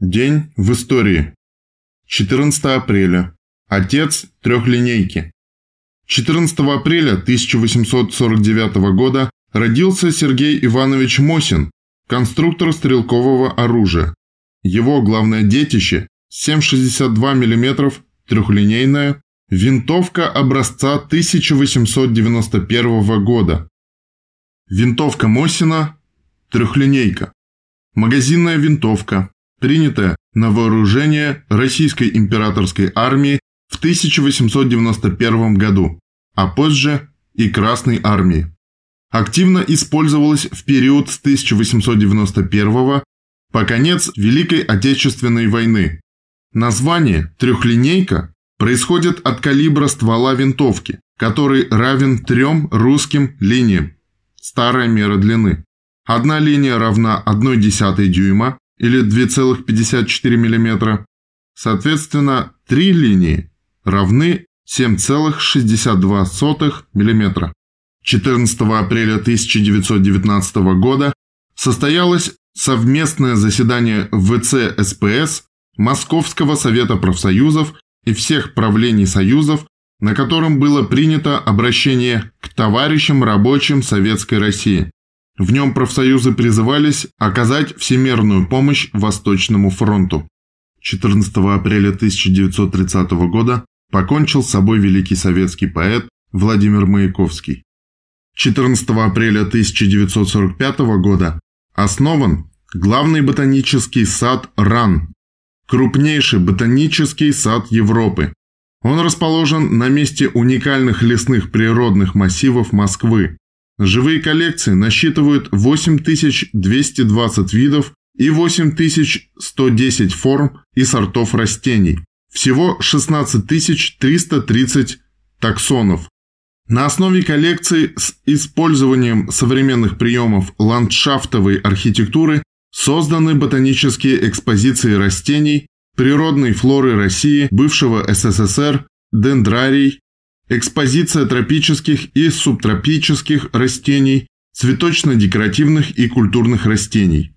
День в истории. 14 апреля. Отец трехлинейки. 14 апреля 1849 года родился Сергей Иванович Мосин, конструктор стрелкового оружия. Его главное детище – 7,62 мм трехлинейная винтовка образца 1891 года. Винтовка Мосина – трехлинейка. Магазинная винтовка, принятая на вооружение Российской императорской армии в 1891 году, а позже и Красной армии. Активно использовалась в период с 1891 по конец Великой Отечественной войны. Название «трехлинейка» происходит от калибра ствола винтовки, который равен трем русским линиям. Старая мера длины. Одна линия равна 1,1 дюйма или 2,54 мм. Соответственно, три линии равны 7,62 мм. 14 апреля 1919 года состоялось совместное заседание ВЦ СПС Московского совета профсоюзов и всех правлений союзов, на котором было принято обращение к товарищам рабочим Советской России. В нем профсоюзы призывались оказать всемерную помощь Восточному фронту. 14 апреля 1930 года покончил с собой великий советский поэт Владимир Маяковский. 14 апреля 1945 года основан главный ботанический сад РАН, крупнейший ботанический сад Европы. Он расположен на месте уникальных лесных природных массивов Москвы, Живые коллекции насчитывают 8220 видов и 8110 форм и сортов растений. Всего 16330 таксонов. На основе коллекции с использованием современных приемов ландшафтовой архитектуры созданы ботанические экспозиции растений, природной флоры России, бывшего СССР, дендрарий, Экспозиция тропических и субтропических растений, цветочно-декоративных и культурных растений.